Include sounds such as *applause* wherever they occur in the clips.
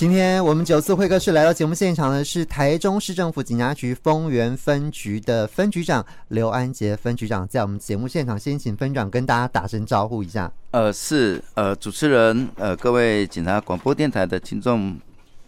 今天我们九四会客室来到节目现场的是台中市政府警察局丰原分局的分局长刘安杰分局长，在我们节目现场先请分长跟大家打声招呼一下。呃，是呃，主持人呃，各位警察广播电台的听众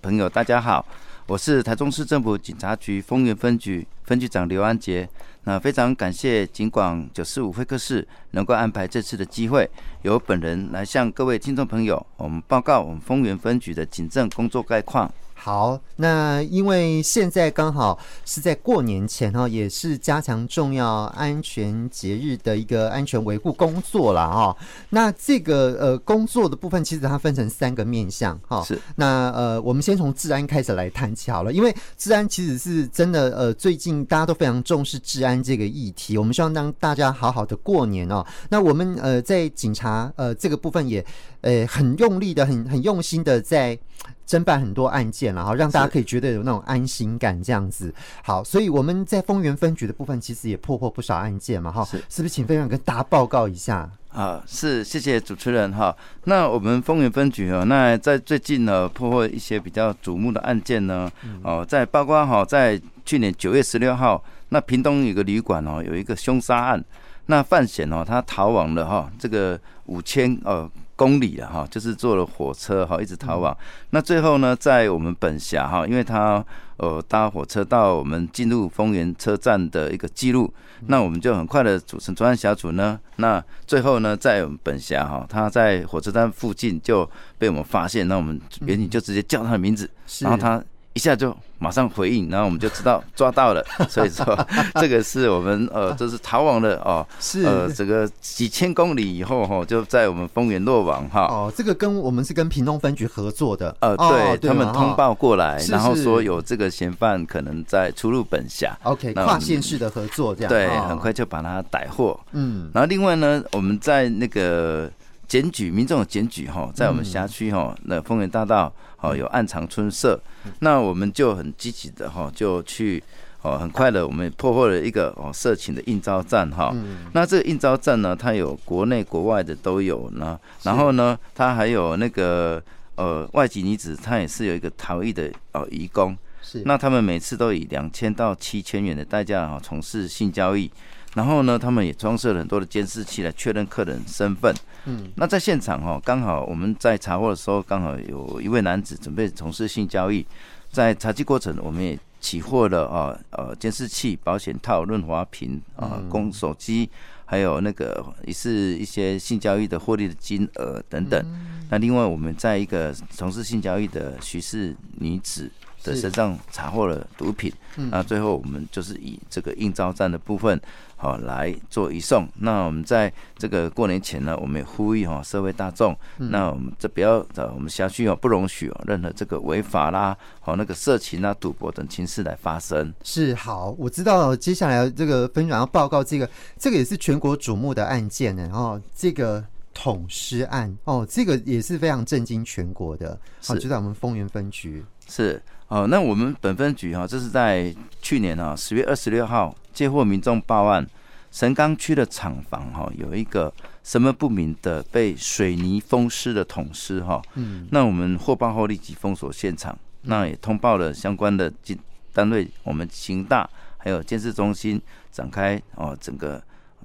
朋友，大家好，我是台中市政府警察局丰原分局分局长刘安杰。那非常感谢警广九四五会客室能够安排这次的机会，由本人来向各位听众朋友，我们报告我们丰源分局的警政工作概况。好，那因为现在刚好是在过年前哈，也是加强重要安全节日的一个安全维护工作了哈。那这个呃工作的部分，其实它分成三个面向哈。是。那呃，我们先从治安开始来谈起好了，因为治安其实是真的呃，最近大家都非常重视治安这个议题。我们希望让大家好好的过年哦。那我们呃在警察呃这个部分也呃很用力的、很很用心的在。侦办很多案件，然后让大家可以觉得有那种安心感，这样子。好，所以我们在丰原分局的部分，其实也破获不少案件嘛，哈。是，是不是请分享跟大家报告一下？啊，是，谢谢主持人哈。那我们丰原分局哦，那在最近呢，破获一些比较瞩目的案件呢，哦，在包括哈，在去年九月十六号，那屏东有个旅馆哦，有一个凶杀案，那范显哦，他逃亡了哈，这个五千哦。公里了哈，就是坐了火车哈，一直逃亡。那最后呢，在我们本辖哈，因为他呃搭火车到我们进入丰原车站的一个记录，那我们就很快的组成专案小组呢。那最后呢，在我们本辖哈，他在火车站附近就被我们发现，那我们民警就直接叫他的名字，然后他一下就。马上回应，然后我们就知道抓到了。*laughs* 所以说，这个是我们呃，就是逃亡的哦，是呃，这个几千公里以后哈，就在我们丰原落网哈。哦，这个跟我们是跟屏东分局合作的。呃，对，他们通报过来，然后说有这个嫌犯可能在出入本辖。OK，跨县市的合作这样。对，很快就把他逮获。嗯，然后另外呢，我们在那个。检举民众的检举哈，在我们辖区哈，那丰原大道哦有暗藏春色，那我们就很积极的哈，就去哦很快的，我们破获了一个哦色情的应招站哈。那这个应招站呢，它有国内国外的都有呢，然后呢，它还有那个呃外籍女子，她也是有一个逃逸的哦移工，是。那他们每次都以两千到七千元的代价哈从事性交易。然后呢，他们也装设了很多的监视器来确认客人身份。嗯，那在现场哈，刚好我们在查获的时候，刚好有一位男子准备从事性交易。在查缉过程，我们也起获了啊呃监视器、保险套、润滑瓶啊、公手机，还有那个也是一些性交易的获利的金额等等。那另外，我们在一个从事性交易的徐氏女子的身上查获了毒品。那最后，我们就是以这个应召站的部分。好，来做移送。那我们在这个过年前呢，我们也呼吁哈社会大众，那我们这不要我们辖区哦不容许哦任何这个违法啦，好那个色情啊、赌博等情事来发生。是好，我知道接下来这个分享要报告这个，这个也是全国瞩目的案件呢。哦，这个捅尸案哦，这个也是非常震惊全国的。好，就在我们丰原分局。是哦，那我们本分局哈，这是在去年啊十月二十六号。接获民众报案，神冈区的厂房哈有一个什么不明的被水泥封尸的桶尸哈，嗯，那我们获报后立即封锁现场，那也通报了相关的警单位，我们刑大还有监视中心展开哦整个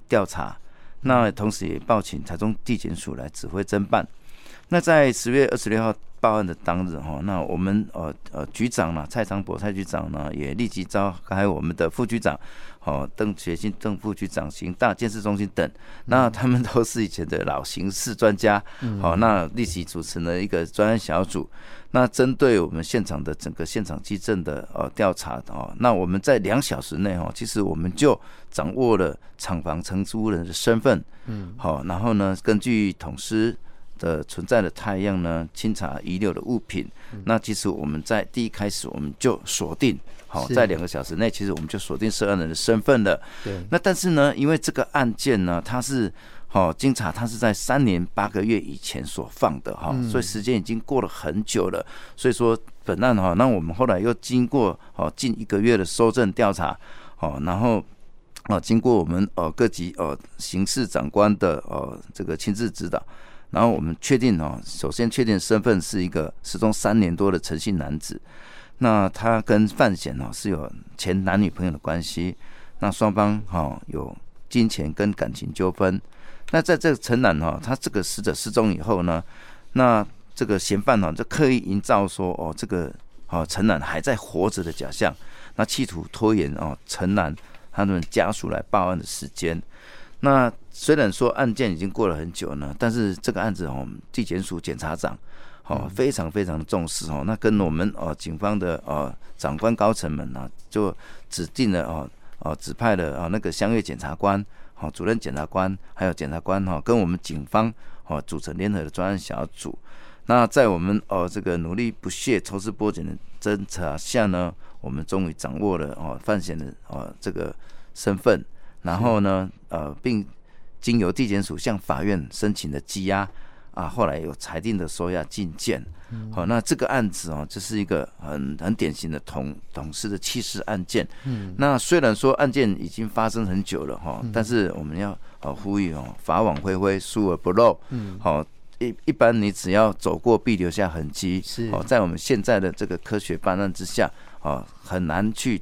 调查，那同时也报请台中地检署来指挥侦办。那在十月二十六号报案的当日哈，那我们呃呃局长呢蔡长博蔡局长呢也立即召开我们的副局长。哦，邓学新邓副局长、刑大监视中心等，那他们都是以前的老刑事专家。好、嗯，那立即组成了一个专案小组。那针对我们现场的整个现场基证的呃调查哦，那我们在两小时内哦，其实我们就掌握了厂房承租人的身份。嗯，好，然后呢，根据捅尸的存在的太阳呢，清查遗留的物品。嗯、那其实我们在第一开始我们就锁定。好，在两个小时内，其实我们就锁定涉案人的身份了。对。那但是呢，因为这个案件呢，它是好经查，它是在三年八个月以前所放的哈，所以时间已经过了很久了。所以说本案哈，那我们后来又经过好近一个月的搜证调查，好，然后啊经过我们呃各级呃刑事长官的呃这个亲自指导，然后我们确定哦，首先确定身份是一个失踪三年多的陈姓男子。那他跟范闲哦是有前男女朋友的关系，那双方哈有金钱跟感情纠纷。那在这个陈男哈，他这个死者失踪以后呢，那这个嫌犯呢就刻意营造说哦这个哦陈男还在活着的假象，那企图拖延哦陈男他们家属来报案的时间。那虽然说案件已经过了很久呢，但是这个案子哦，地检署检察长。哦，非常非常的重视哦。那跟我们哦，警方的哦长官高层们呢，就指定了哦哦指派了哦那个乡域检察官、哦主任检察官，还有检察官哈，跟我们警方哦组成联合的专案小组。那在我们哦这个努力不懈、抽丝剥茧的侦查下呢，我们终于掌握了哦范闲的哦这个身份，然后呢呃，并经由地检署向法院申请的羁押。啊，后来有裁定的收押禁见，好、那这个案子哦，这是一个很很典型的同同事的弃尸案件。嗯，那虽然说案件已经发生很久了哈、哦嗯，但是我们要哦呼吁哦，法网恢恢，疏而不漏。嗯，好、哦，一一般你只要走过必留下痕迹，是哦，在我们现在的这个科学办案之下，哦，很难去。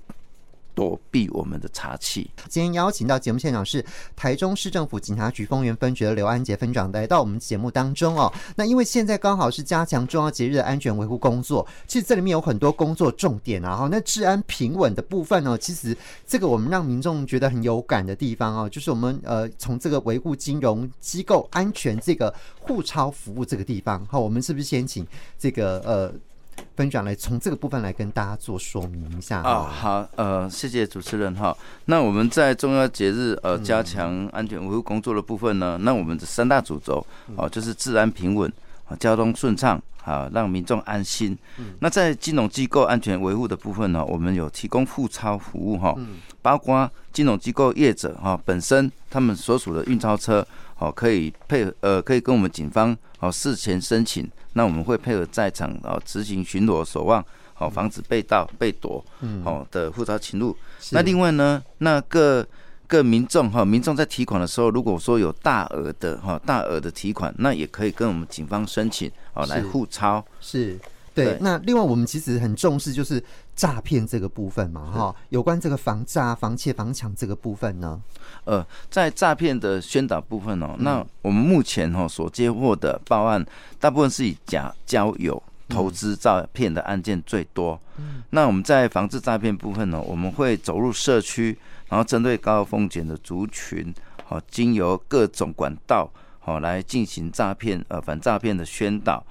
躲避我们的查缉。今天邀请到节目现场是台中市政府警察局丰原分局的刘安杰分长来到我们节目当中哦。那因为现在刚好是加强重要节日的安全维护工作，其实这里面有很多工作重点啊。哈，那治安平稳的部分呢，其实这个我们让民众觉得很有感的地方哦，就是我们呃从这个维护金融机构安全这个护钞服务这个地方。好，我们是不是先请这个呃？分享来从这个部分来跟大家做说明一下啊、哦，好，呃，谢谢主持人哈。那我们在重要节日呃加强安全维护工作的部分呢，那我们的三大主轴哦，就是治安平稳啊，交通顺畅啊，让民众安心。那在金融机构安全维护的部分呢，我们有提供护钞服务哈，包括金融机构业者哈本身他们所属的运钞车哦，可以配合呃，可以跟我们警方哦事前申请。那我们会配合在场啊执行巡逻守望，好防止被盗被夺，好的护照侵入。那另外呢，那各各民众哈，民众在提款的时候，如果说有大额的哈大额的提款，那也可以跟我们警方申请哦来护钞。是。对，对，那另外我们其实很重视就是诈骗这个部分嘛，哈，有关这个防诈、防窃、防抢这个部分呢，呃，在诈骗的宣导部分哦，那我们目前哈所接获的报案，大部分是以假交友、投资诈骗的案件最多。嗯，那我们在防治诈骗部分呢，我们会走入社区，然后针对高风险的族群，好，经由各种管道，好来进行诈骗，呃，反诈骗的宣导。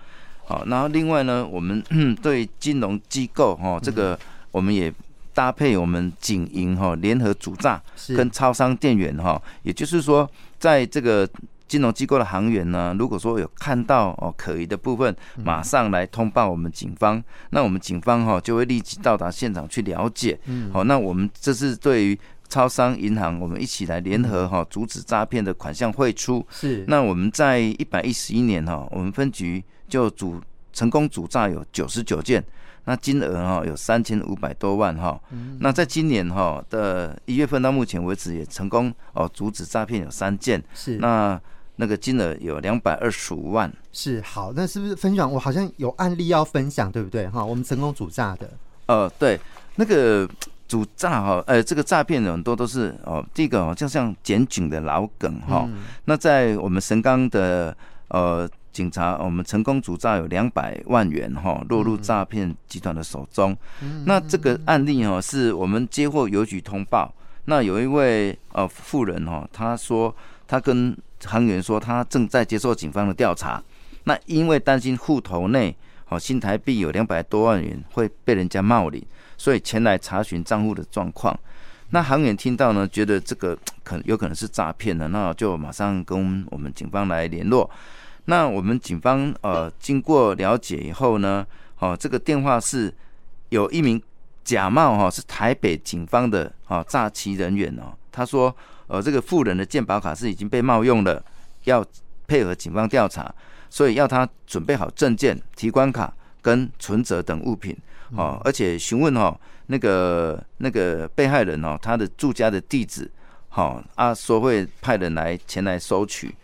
好，然后另外呢，我们 *clears throat* 对金融机构哈，这个我们也搭配我们警银哈联合主诈，跟超商店员哈，也就是说，在这个金融机构的行员呢，如果说有看到哦可疑的部分，马上来通报我们警方，那我们警方哈就会立即到达现场去了解。好，那我们这是对于超商、银行，我们一起来联合哈阻止诈骗的款项汇出。是，那我们在一百一十一年哈，我们分局。就主成功主诈有九十九件，那金额哈有三千五百多万哈。那在今年哈的一月份到目前为止，也成功哦阻止诈骗有三件。是那那个金额有两百二十五万。是好，那是不是分享？我好像有案例要分享，对不对？哈，我们成功主诈的。呃，对，那个主诈哈，呃，这个诈骗很多都是哦，第一个哦，就像检警的老梗哈。那在我们神冈的呃。警察，我们成功主诈有两百万元哈，落入诈骗集团的手中。那这个案例哈，是我们接获邮局通报，那有一位呃妇人哈，他说他跟行员说，他正在接受警方的调查。那因为担心户头内哦新台币有两百多万元会被人家冒领，所以前来查询账户的状况。那行员听到呢，觉得这个可能有可能是诈骗的，那就马上跟我们警方来联络。那我们警方呃经过了解以后呢，哦，这个电话是有一名假冒哈是台北警方的哦诈欺人员哦，他说呃这个富人的健保卡是已经被冒用了，要配合警方调查，所以要他准备好证件、提款卡跟存折等物品。哦，而且询问哦那个那个被害人哦他的住家的地址，好啊说会派人来前来收取，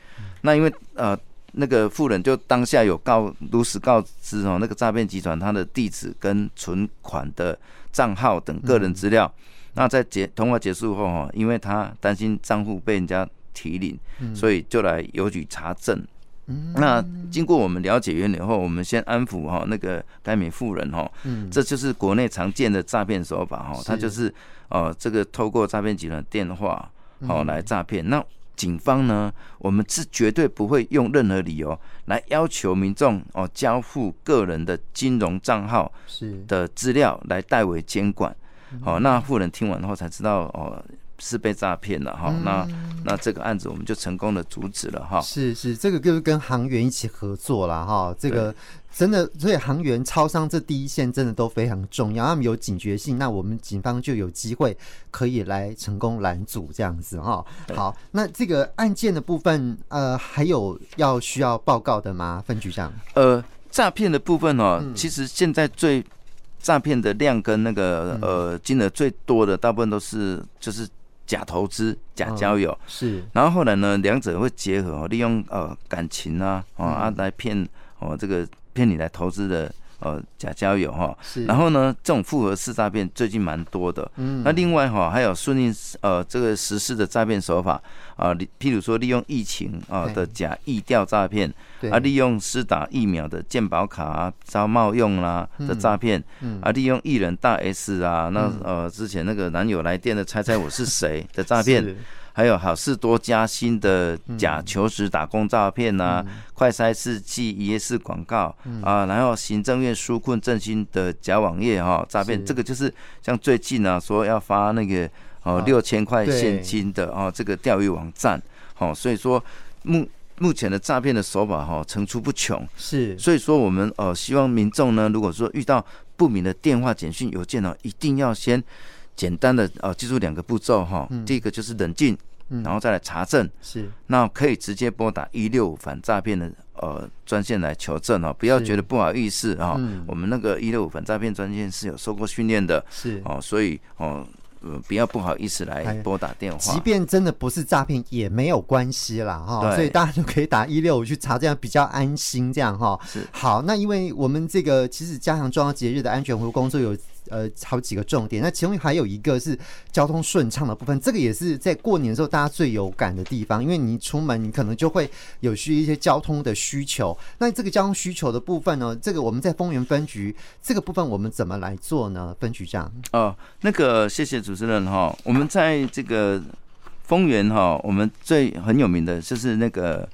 那因为呃。那个富人就当下有告如实告知哦，那个诈骗集团他的地址跟存款的账号等个人资料。嗯、那在结通话结束后哈，因为他担心账户被人家提领，嗯、所以就来邮局查证。嗯、那经过我们了解原理后，我们先安抚哈那个该名富人哈，嗯、这就是国内常见的诈骗手法哈，他就是哦这个透过诈骗集团电话哦来诈骗那。警方呢，我们是绝对不会用任何理由来要求民众哦交付个人的金融账号的资料来代为监管。好、哦，那富人听完后才知道哦是被诈骗了哈、哦。那那这个案子我们就成功的阻止了哈。是是，这个就是跟行员一起合作了哈。这个。真的，所以航员、超商这第一线真的都非常重要，他们有警觉性，那我们警方就有机会可以来成功拦阻这样子哈。好，那这个案件的部分，呃，还有要需要报告的吗？分局长？呃，诈骗的部分哦，嗯、其实现在最诈骗的量跟那个呃金额最多的，大部分都是就是假投资、假交友、哦、是，然后后来呢，两者会结合，利用呃感情啊啊、嗯、来骗哦这个。骗你来投资的呃假交友哈，是。然后呢，这种复合式诈骗最近蛮多的。嗯，那另外哈还有顺应呃这个实施的诈骗手法啊，譬如说利用疫情啊的假疫调诈骗，啊利用施打疫苗的健保卡啊招冒用啦的诈骗，嗯，啊利用艺人大 S 啊那呃之前那个男友来电的猜猜我是谁的诈骗。还有好事多加薪的假求职打工诈骗呐，快筛试剂一页式广告啊，然后行政院纾困振兴的假网页哈诈骗，这个就是像最近呢说要发那个哦六千块现金的哦这个钓鱼网站，好，所以说目目前的诈骗的手法哈层出不穷，是，所以说我们呃希望民众呢，如果说遇到不明的电话、简讯、邮件呢，一定要先。简单的呃，记住两个步骤哈。第一个就是冷静，然后再来查证。是，那可以直接拨打一六五反诈骗的呃专线来求证哦，不要觉得不好意思啊。我们那个一六五反诈骗专线是有受过训练的，是哦，所以哦。呃，不要不好意思来拨打电话，即便真的不是诈骗也没有关系啦哈，所以大家就可以打一六五去查，这样比较安心，这样哈。是好，那因为我们这个其实加强重要节日的安全维护工作有呃好几个重点，那其中还有一个是交通顺畅的部分，这个也是在过年的时候大家最有感的地方，因为你出门你可能就会有需一些交通的需求，那这个交通需求的部分呢，这个我们在丰原分局这个部分我们怎么来做呢？分局长哦，那个谢谢。主持人哈，我们在这个丰原哈，我们最很有名的就是那个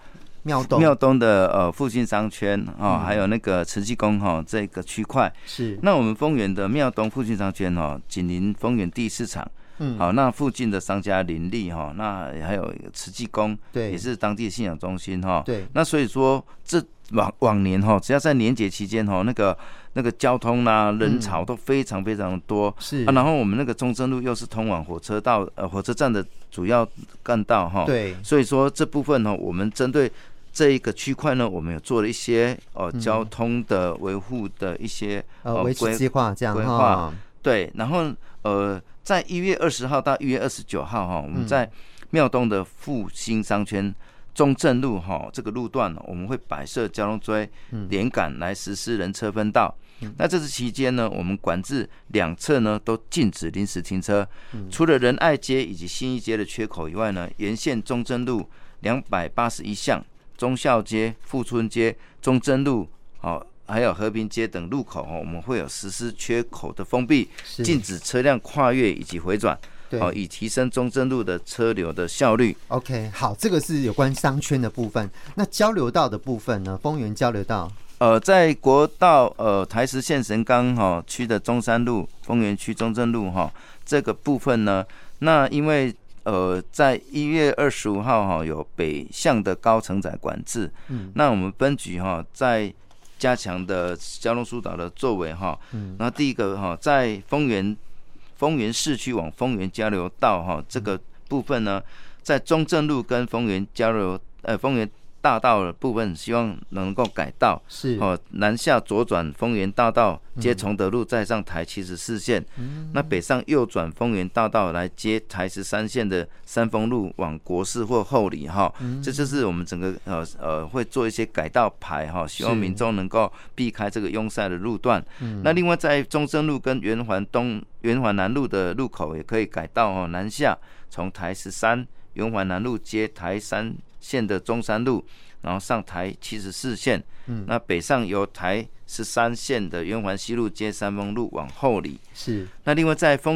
庙东庙东的呃复兴商圈啊，还有那个慈济宫哈这个区块是。那我们丰原的庙东复兴商圈哈，紧邻丰原第四场，嗯，好，那附近的商家林立哈，那还有慈济宫，对，也是当地的信仰中心哈，对。那所以说这往往年哈，只要在年节期间哈，那个。那个交通啊，人潮都非常非常多，是啊。然后我们那个中正路又是通往火车道呃火车站的主要干道哈，对。所以说这部分呢，我们针对这一个区块呢，我们有做了一些呃交通的维护的一些呃维持计划这样规划，对。然后呃，在一月二十号到一月二十九号哈，我们在庙东的复兴商圈。中正路哈，这个路段我们会摆设交通锥、连杆来实施人车分道。那这次期间呢，我们管制两侧呢都禁止临时停车。除了仁爱街以及新一街的缺口以外呢，沿线中正路两百八十一巷、忠孝街、富春街、中正路哦，还有和平街等路口哦，我们会有实施缺口的封闭，禁止车辆跨越以及回转。对，好，以提升中正路的车流的效率。OK，好，这个是有关商圈的部分。那交流道的部分呢？丰原交流道，呃，在国道呃台十线神冈哈区的中山路、丰原区中正路哈这个部分呢，那因为呃在一月二十五号哈有北向的高承载管制，嗯，那我们分局哈在加强的交通疏导的作为哈，嗯，那第一个哈在丰原。丰原市区往丰原交流道哈，这个部分呢，在中正路跟丰原交流呃丰原大道的部分，希望能够改道。是哦，南下左转丰原大道接崇德路，再上台七十四线。嗯、那北上右转丰原大道来接台十三线的三丰路往国四或后里哈。嗯、这就是我们整个呃呃会做一些改道牌哈，希望民众能够避开这个拥塞的路段。嗯、那另外在中正路跟圆环东、圆环南路的路口也可以改道哦，南下从台十三。圆环南路接台三线的中山路，然后上台七十四线。嗯，那北上由台十三线的圆环西路接三丰路往后里。是。那另外在丰